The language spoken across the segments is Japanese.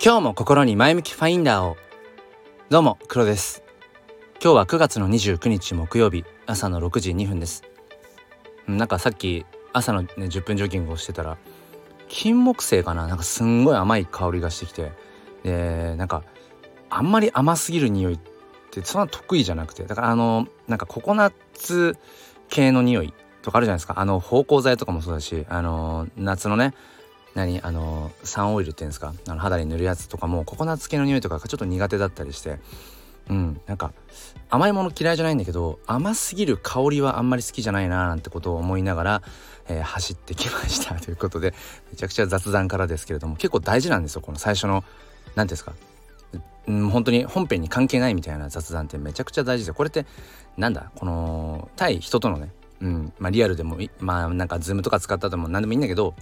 今日も心に前向きファインダーを。どうも黒です。今日は9月の29日木曜日朝の6時2分です。なんかさっき朝の、ね、10分ジョギングをしてたら金木犀かな？なんかすんごい甘い香りがしてきて。でなんかあんまり甘すぎる匂いってそんな得意じゃなくて。だからあのなんかココナッツ系の匂いとかあるじゃないですか。あの芳香剤とかもそうだしあの夏のね何？あのサンオイルっていうんですか？あの肌に塗るやつとかもココナッツ系の匂いとかがちょっと苦手だったりして。うん。なんか甘いもの嫌いじゃないんだけど甘すぎる香りはあんまり好きじゃないななんてことを思いながら、えー、走ってきましたということでめちゃくちゃ雑談からですけれども結構大事なんですよこの最初の何ですか？うん、本当に本編に関係ないみたいな雑談ってめちゃくちゃ大事でこれってなんだ？この対人とのねうん。まあリアルでもまあなんかズームとか使おうとも何でもいいんだけど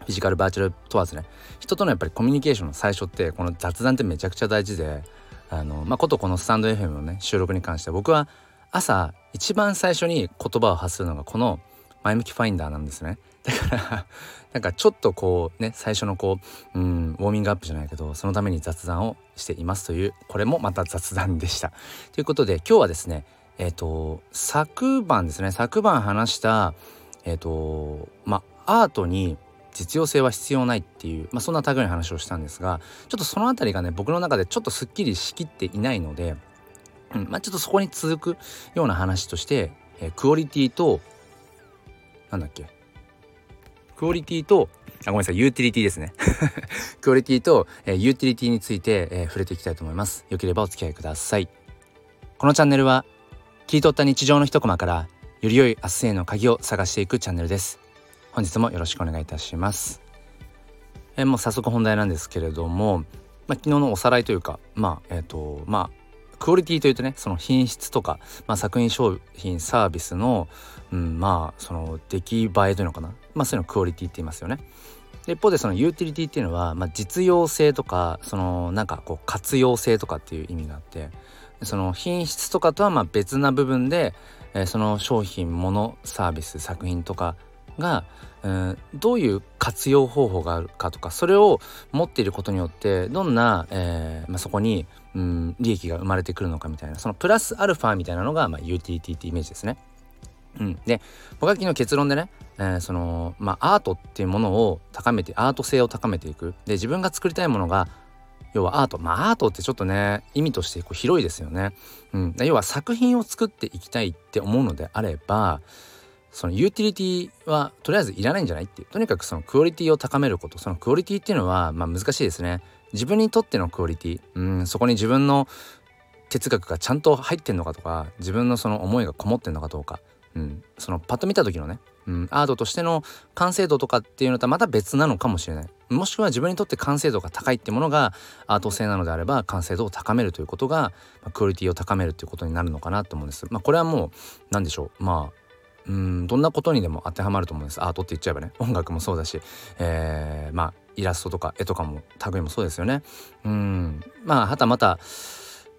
フィジカルバーチャル問わずね。人とのやっぱりコミュニケーションの最初ってこの雑談ってめちゃくちゃ大事であのまあことこのスタンド FM のね収録に関して僕は朝一番最初に言葉を発するのがこの前向きファインダーなんですね。だからなんかちょっとこうね最初のこううんウォーミングアップじゃないけどそのために雑談をしていますというこれもまた雑談でした。ということで今日はですねえっ、ー、と昨晩ですね昨晩話したえっ、ー、とまあアートに実用性は必要ないっていう、まあ、そんな類の話をしたんですがちょっとその辺りがね僕の中でちょっとすっきりしきっていないので、うんまあ、ちょっとそこに続くような話として、えー、クオリティとなんだっけ。クオリティとあごめんなさいユーティリティですね。クオリティと、えー、ユーティリティについて、えー、触れていきたいと思います。よければお付き合いください。このチャンネルは切り取った日常の一コマからより良い明日への鍵を探していくチャンネルです。本日もよろしくお願いいたします。えもう早速本題なんですけれども、まあ、昨日のおさらいというかまあえっ、ー、とまあクオリティというとねその品質とか、まあ、作品商品サービスの、うん、まあその出来栄えというのかなまあそういうのクオリティって言いますよね。一方でそのユーティリティっていうのは、まあ、実用性とかそのなんかこう活用性とかっていう意味があってその品質とかとはまあ別な部分で、えー、その商品ものサービス作品とかが、うん、どういう活用方法があるかとかそれを持っていることによってどんな、えーまあ、そこに、うん、利益が生まれてくるのかみたいなそのプラスアルファみたいなのが、まあ、ユーティリティってイメージですね。うん、で僕は昨日結論でね、えー、そのまあアートっていうものを高めてアート性を高めていく。で自分が作りたいものが要はアート。まあアートってちょっとね意味としてこう広いですよね、うん、要は作品を作っていきたいって思うのであればそのユーティリティはとりあえずいらないんじゃないっていう。とにかくそのクオリティを高めること。そのクオリティっていうのはまあ難しいですね。自分にとってのクオリティ。うんそこに自分の哲学がちゃんと入ってんのかとか。自分のその思いがこもってんのかどうか、うん、そのパッと見た時のね、うん、アートとしての完成度とかっていうのとはまた別なのかもしれない。もしくは自分にとって完成度が高いってものがアート性なのであれば完成度を高めるということが、まあ、クオリティを高めるということになるのかなと思うんです。まあ、これはもう何でしょう。まあうんどんなことにでも当てはまると思うんです。アートって言っちゃえばね。音楽もそうだし、えー、まあイラストとか絵とかも類もそうですよね。うん。まあはたまた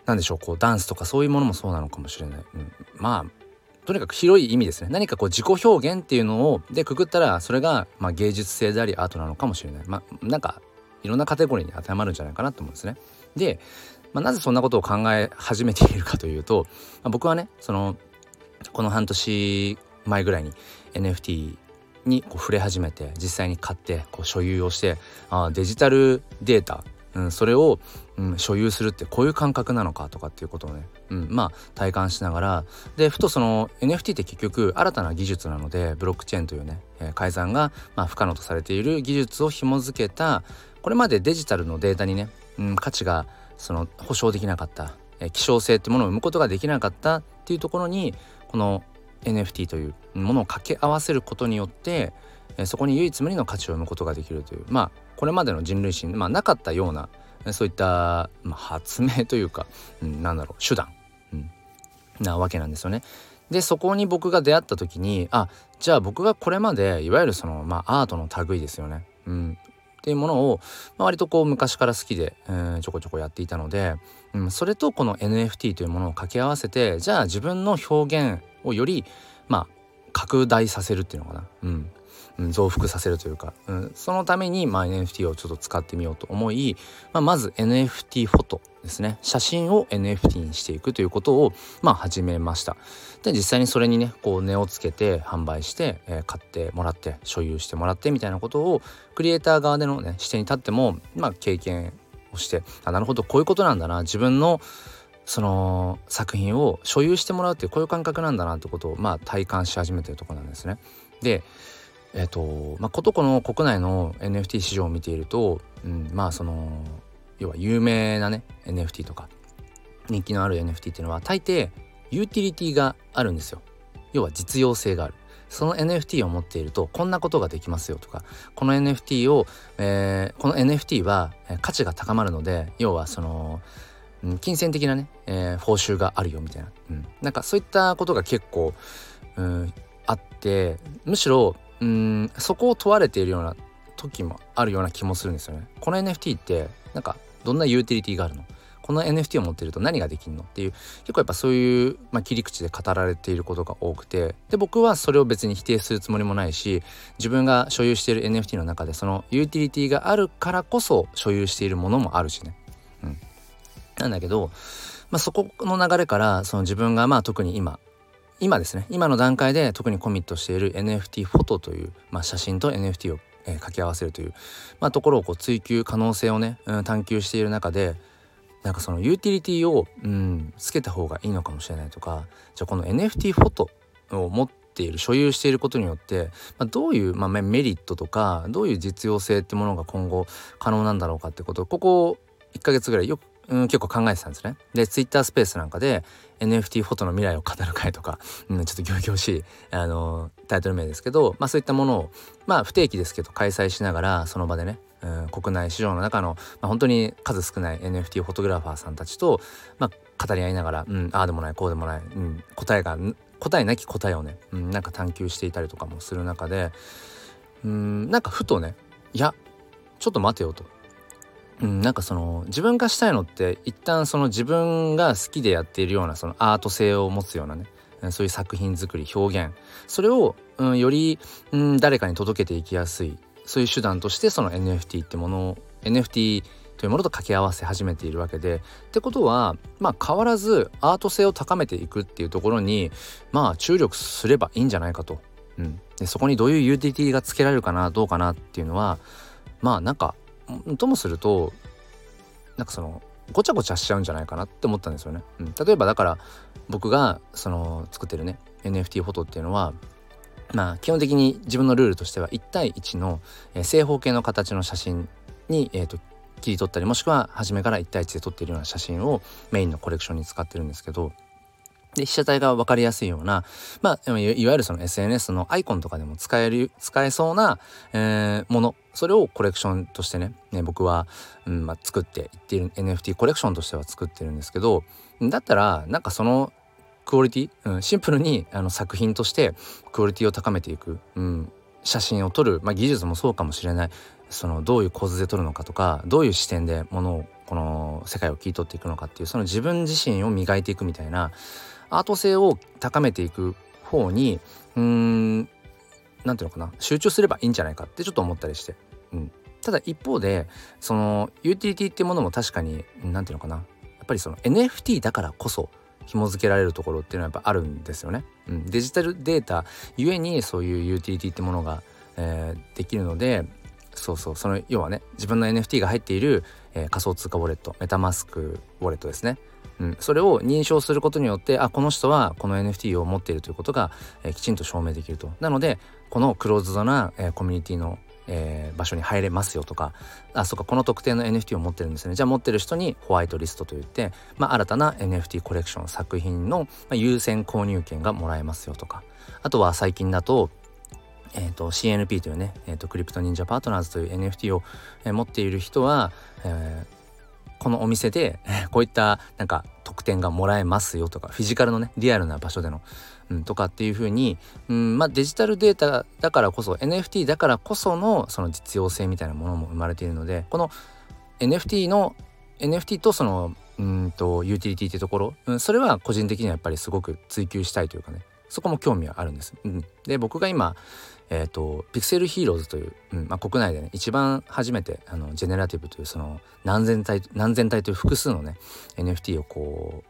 何でしょうこうダンスとかそういうものもそうなのかもしれない、うん、まあとにかく広い意味ですね。何かこう自己表現っていうのをでくくったらそれが、まあ、芸術性でありアートなのかもしれない。まあなんかいろんなカテゴリーに当てはまるんじゃないかなと思うんですね。で、まあ、なぜそんなことを考え始めているかというと、まあ、僕はねそのこの半年前ぐらいに NFT にこう触れ始めて実際に買ってこう所有をしてあデジタルデータ、うん、それを、うん、所有するってこういう感覚なのかとかっていうことをね、うん、まあ体感しながらでふとその NFT って結局新たな技術なのでブロックチェーンというね、えー、改ざんが、まあ、不可能とされている技術を紐付けたこれまでデジタルのデータにね、うん、価値がその保証できなかった、えー、希少性ってものを生むことができなかったっていうところにこの NFT というものを掛け合わせることによってそこに唯一無二の価値を生むことができるという。まあこれまでの人類史に、まあ、なかったようなそういった、まあ、発明というか、うん、なんだろう手段、うん、なわけなんですよね。でそこに僕が出会った時にあじゃあ僕がこれまでいわゆるその、まあ、アートの類ですよね、うん、っていうものを、まあ、割とこう昔から好きで、えー、ちょこちょこやっていたので、うん、それとこの NFT というものを掛け合わせてじゃあ自分の表現をよりまあ拡大させるっていうのかな、うん、うん、増幅させるというか、うん、そのために、まあ、NFT をちょっと使ってみようと思い、まあ、まず NFT フォトですね。写真を NFT にしていくということを、まあ、始めました。で実際にそれにねこう値をつけて販売して、えー、買ってもらって所有してもらってみたいなことをクリエイター側でのね視点に立っても、まあ、経験をしてあなるほどこういうことなんだな。自分のその作品を所有してもらうっていうこういう感覚なんだなってことをまあ体感し始めてるとこなんですね。でえっ、ー、とまあことこの国内の NFT 市場を見ていると、うん、まあその要は有名なね NFT とか人気のある NFT っていうのは大抵ユーティリティがあるんですよ。要は実用性がある。その NFT を持っているとこんなことができますよとかこの NFT を、えー、この NFT は価値が高まるので要はその金銭的なね、えー、報酬があるよみたいな、うん、なんかそういったことが結構、うん、あってむしろうんそこを問われているような時もあるような気もするんですよね。この NFT ってなんかどんなユーティリティがあるの？この NFT を持ってると何ができるの？っていう結構やっぱそういう、まあ、切り口で語られていることが多くて。で僕はそれを別に否定するつもりもないし自分が所有している NFT の中でそのユーティリティがあるからこそ所有しているものもあるしね。なんだけど、まあ、そこの流れからその自分がまあ特に今今ですね。今の段階で特にコミットしている NFT フォトという、まあ、写真と NFT を、えー、掛け合わせるという、まあ、ところをこう追求可能性をね、うん、探求している中でなんかそのユーティリティを、うん、つけた方がいいのかもしれないとかじゃあこの NFT フォトを持っている所有していることによって、まあ、どういう、まあ、メリットとかどういう実用性ってものが今後可能なんだろうかってことをここ1ヶ月ぐらいよくうん、結構考えてたんですね。で、ツイッタースペースなんかで NFT フォトの未来を語る会とか、うん、ちょっと仰々しい、あのタイトル名ですけど、まあそういったものを、まあ不定期ですけど開催しながら、その場でね、うん、国内市場の中の、まあ、本当に数少ない NFT フォトグラファーさんたちと、まあ、語り合いながら、うん、ああでもないこうでもない、うん、答えが答えなき答えをね、うん、なんか探求していたりとかもする中でうんなんかふとねいやちょっと待てよとうん、なんかその自分がしたいのって一旦その自分が好きでやっているようなそのアート性を持つようなねそういう作品作り表現。それを、うん、より、うん、誰かに届けていきやすい。そういう手段としてその NFT ってものを NFT というものと掛け合わせ始めているわけで。ってことはまあ変わらずアート性を高めていくっていうところにまあ注力すればいいんじゃないかと、うん、でそこにどういうユーティリティがつけられるかなどうかなっていうのはまあなんかともするとなんかそのごちゃごちゃしちゃうんじゃないかなって思ったんですよね。うん、例えばだから僕がその作ってるね NFT フォトっていうのはまあ基本的に自分のルールとしては1対1の、え、正方形の形の写真に、えーと、切り取ったりもしくは初めから1対1で撮っているような写真をメインのコレクションに使ってるんですけどで被写体が分かりやすいような、まあ、いわゆるその SNS のアイコンとかでも使える使えそうな、えー、もの。それをコレクションとしてねね僕は、うんまあ、作っていっている NFT コレクションとしては作ってるんですけどだったらなんかそのクオリティ、うん、シンプルにあの作品としてクオリティを高めていく、うん、写真を撮る、まあ、技術もそうかもしれない。そのどういう構図で撮るのかとかどういう視点でものをこの世界を切り取っていくのかっていうその自分自身を磨いていくみたいなアート性を高めていく方にうーん何ていうのかな集中すればいいんじゃないかってちょっと思ったりして、うん、ただ一方でそのユーティリティっていうものも確かに何ていうのかな。やっぱりその NFT だからこそ紐付けられるところっていうのはやっぱあるんですよね。うん、デジタルデータゆえにそういうユーティリティってものが、えー、できるのでそうそう。その要はね自分の NFT が入っている、えー、仮想通貨ウォレットメタマスクウォレットですね。うん、それを認証することによってあこの人はこの NFT を持っているということが、えー、きちんと証明できると。なのでこのクローズドな、えー、コミュニティのえー、場所に入れますよとかあそうかこの特定の NFT を持ってるんですね。じゃあ持ってる人にホワイトリストといって、まあ、新たな NFT コレクション作品の、ま、優先購入権がもらえますよとか。あとは最近だとえーと、CNP というね、えーと、クリプト忍者パートナーズという NFT を、えー、持っている人は、えー、このお店で こういったなんか特典がもらえますよとかフィジカルのねリアルな場所での、うん、とかっていう風に、うんまあ、デジタルデータだからこそ NFT だからこそのその実用性みたいなものも生まれているのでこの NFT の NFT とそのうんとユーティリティってところ、うん、それは個人的にはやっぱりすごく追求したいというかねそこも興味はあるんです。うん、で僕が今えーと、ピクセルヒーローズという、うんまあ、国内でね一番初めてあのジェネラティブというその何千体何千体という複数のね NFT をこ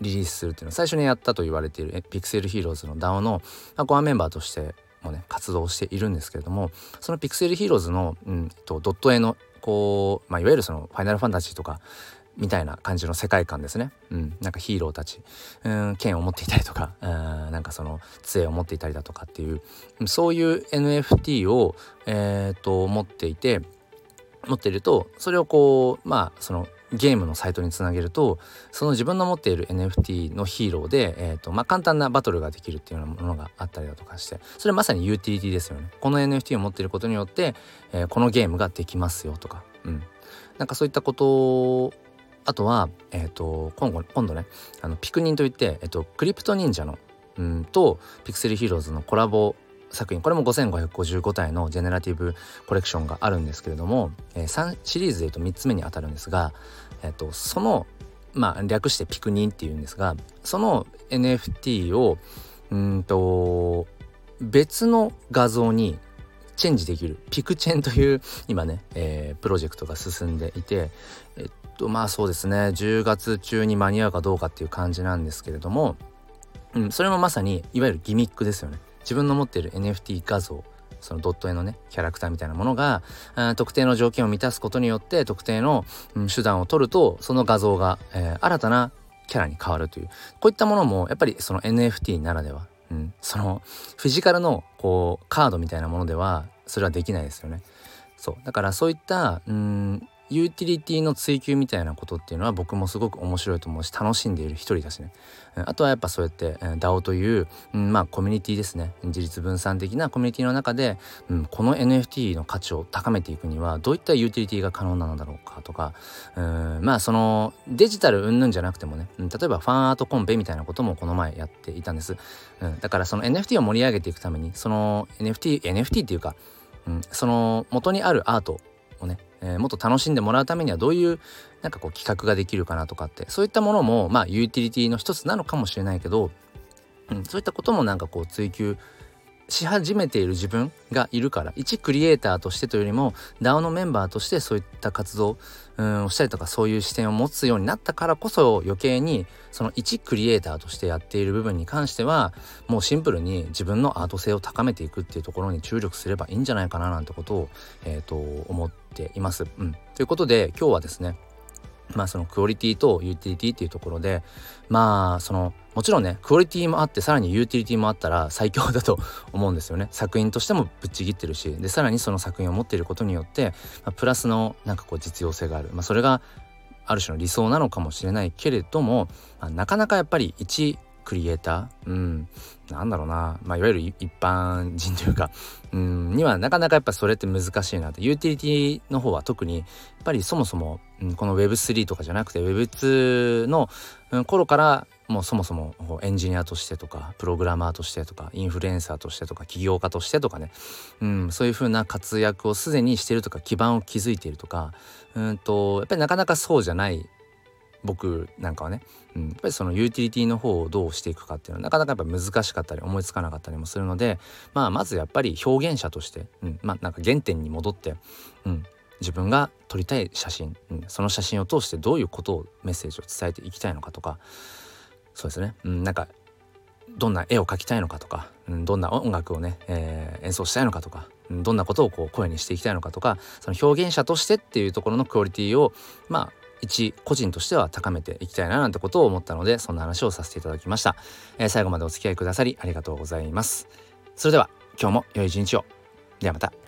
うリリースするっていうのを最初にやったと言われているピクセルヒーローズの DAO の、まあ、コアメンバーとしてもね活動しているんですけれどもそのピクセルヒーローズの、うんと、ドット絵のこう、まあ、いわゆるそのファイナルファンタジーとかみたいな感じの世界観ですね。うん、なんかヒーローたち、うん、剣を持っていたりとか、うん、なんかその杖を持っていたりだとかっていう、そういう NFT を、えー、と持っていて、持っていると、それをこう、まあ、そのゲームのサイトにつなげるとその自分の持っている NFT のヒーローで、えーとまあ、簡単なバトルができるっていうようなものがあったりだとかしてそれはまさにユーティリティですよね。この NFT を持っていることによって、えー、このゲームができますよとか、うん、なんかそういったことあとは、えーと、今後今度ねあのピクニンといって、えーと、クリプト忍者のうんとピクセルヒーローズのコラボ作品これも5555体のジェネラティブコレクションがあるんですけれども、えー、3シリーズでいうと3つ目にあたるんですが、えーと、そのまあ略してピクニンっていうんですがその NFT をうんと別の画像にチェンジできるピクチェンという今ね、えー、プロジェクトが進んでいてえっとまあそうですね。10月中に間に合うかどうかっていう感じなんですけれども、うん、それもまさにいわゆるギミックですよね。自分の持っている NFT 画像そのドット絵のねキャラクターみたいなものが特定の条件を満たすことによって特定の、うん、手段を取るとその画像が、えー、新たなキャラに変わるという。こういったものもやっぱりその NFT ならでは、うん、そのフィジカルのこうカードみたいなものではそれはできないですよね。そう。だからそういったうんユーティリティの追求みたいなことっていうのは僕もすごく面白いと思うし楽しんでいる一人だしね。あとはやっぱそうやって DAO という、うん、まあコミュニティですね。自立分散的なコミュニティの中で、うん、この NFT の価値を高めていくにはどういったユーティリティが可能なのだろうかとかうんまあそのデジタル云々じゃなくてもね、うん、例えばファンアートコンペみたいなこともこの前やっていたんです、うん、だからその NFT を盛り上げていくためにその NFT NFT っていうか、うん、その元にあるアートをねえー、もっと楽しんでもらうためにはどういうなんかこう企画ができるかなとかってそういったものもまあユーティリティの一つなのかもしれないけど、うん、そういったこともなんかこう追求し始めている自分がいるから一クリエイターとしてというよりも DAO のメンバーとしてそういった活動うんをしたりとかそういう視点を持つようになったからこそ余計にその一クリエイターとしてやっている部分に関してはもうシンプルに自分のアート性を高めていくっていうところに注力すればいいんじゃないかななんてことを、えーと、思っています。うん、ということで今日はですねまあそのクオリティとユーティリティっていうところでまあそのもちろんねクオリティもあってさらにユーティリティもあったら最強だと思うんですよね。作品としてもぶっちぎってるしでさらにその作品を持っていることによって、まあ、プラスのなんかこう実用性がある、まあ、それがある種の理想なのかもしれないけれども、まあ、なかなかやっぱり一クリエイター、うん、なんだろうな、まあ、いわゆる一般人というか、うん、にはなかなかやっぱそれって難しいなと。ユーティリティの方は特に、やっぱりそもそも、うん、この Web3 とかじゃなくて Web2 の頃からもうそもそもエンジニアとしてとかプログラマーとしてとかインフルエンサーとしてとか起業家としてとかね、うん、そういう風な活躍をすでにしてるとか基盤を築いているとかうんとやっぱりなかなかそうじゃない僕なんかはね、うん、やっぱりそのユーティリティの方をどうしていくかっていうのはなかなかやっぱ難しかったり思いつかなかったりもするので、まあ、まずやっぱり表現者として、うん、まあなんか原点に戻って、うん、自分が撮りたい写真、うん、その写真を通してどういうことをメッセージを伝えていきたいのかとかそうですね、うん、なんかどんな絵を描きたいのかとか、うん、どんな音楽をね、えー、演奏したいのかとか、どんなことをこう声にしていきたいのかとかその表現者としてっていうところのクオリティをまあ一個人としては高めていきたいななんてことを思ったのでそんな話をさせていただきました、えー、最後までお付き合いくださりありがとうございます。それでは今日も良い一日を。ではまた。